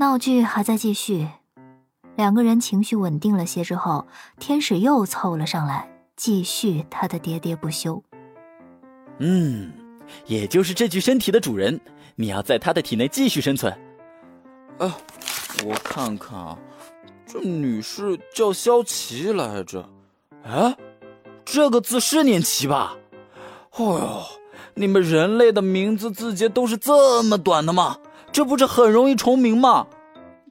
闹剧还在继续，两个人情绪稳定了些之后，天使又凑了上来，继续他的喋喋不休。嗯，也就是这具身体的主人，你要在他的体内继续生存。啊，我看看啊，这女士叫萧琪来着。哎，这个字是念琪吧？哦哟，你们人类的名字字节都是这么短的吗？这不是很容易重名吗？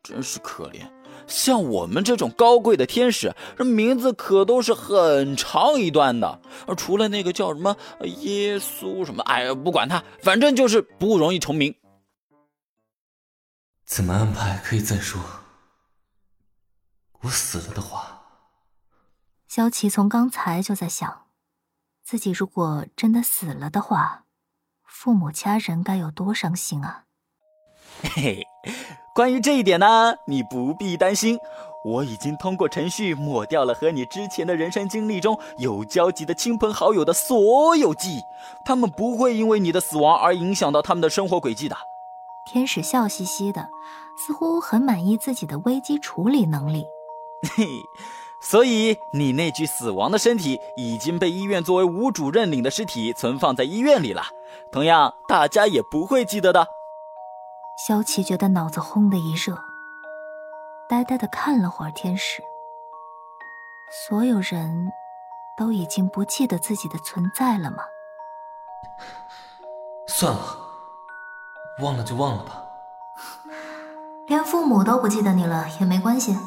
真是可怜，像我们这种高贵的天使，这名字可都是很长一段的。除了那个叫什么耶稣什么，哎呀，不管他，反正就是不容易重名。怎么安排可以再说。我死了的话，萧琪从刚才就在想，自己如果真的死了的话，父母家人该有多伤心啊！嘿嘿，关于这一点呢，你不必担心。我已经通过程序抹掉了和你之前的人生经历中有交集的亲朋好友的所有记忆，他们不会因为你的死亡而影响到他们的生活轨迹的。天使笑嘻嘻的，似乎很满意自己的危机处理能力。嘿，所以你那具死亡的身体已经被医院作为无主认领的尸体存放在医院里了，同样大家也不会记得的。萧琪觉得脑子轰的一热，呆呆的看了会儿天使。所有人都已经不记得自己的存在了吗？算了，忘了就忘了吧。连父母都不记得你了也没关系。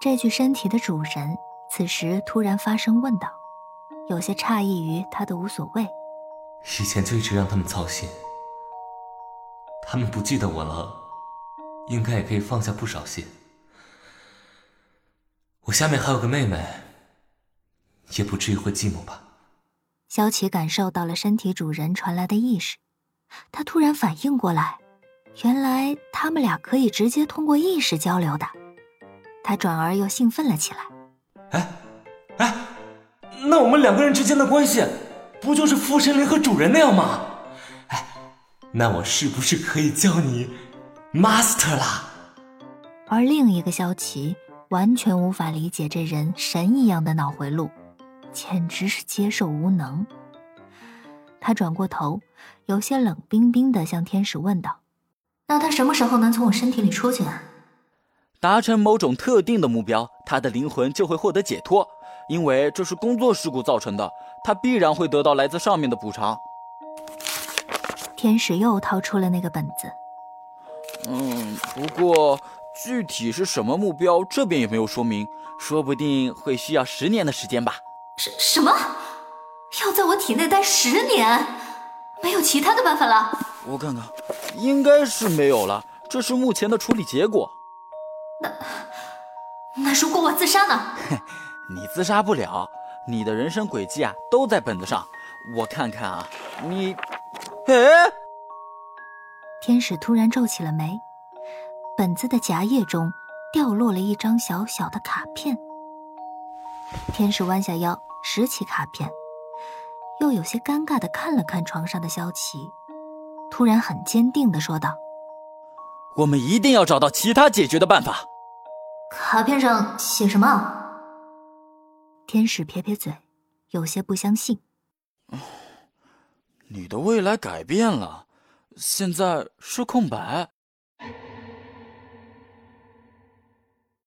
这具身体的主人此时突然发声问道，有些诧异于他的无所谓。以前就一直让他们操心。他们不记得我了，应该也可以放下不少心。我下面还有个妹妹，也不至于会寂寞吧？萧琪感受到了身体主人传来的意识，他突然反应过来，原来他们俩可以直接通过意识交流的。他转而又兴奋了起来。哎，哎，那我们两个人之间的关系，不就是父神灵和主人那样吗？那我是不是可以叫你 master 啦？而另一个萧琪完全无法理解这人神一样的脑回路，简直是接受无能。他转过头，有些冷冰冰的向天使问道：“那他什么时候能从我身体里出去啊？”达成某种特定的目标，他的灵魂就会获得解脱，因为这是工作事故造成的，他必然会得到来自上面的补偿。天使又掏出了那个本子。嗯，不过具体是什么目标，这边也没有说明，说不定会需要十年的时间吧。什什么？要在我体内待十年？没有其他的办法了？我看看，应该是没有了。这是目前的处理结果。那那如果我自杀呢？你自杀不了，你的人生轨迹啊都在本子上。我看看啊，你。哎！天使突然皱起了眉，本子的夹页中掉落了一张小小的卡片。天使弯下腰拾起卡片，又有些尴尬的看了看床上的萧琪，突然很坚定的说道：“我们一定要找到其他解决的办法。”卡片上写什么？天使撇撇嘴，有些不相信。你的未来改变了，现在是空白。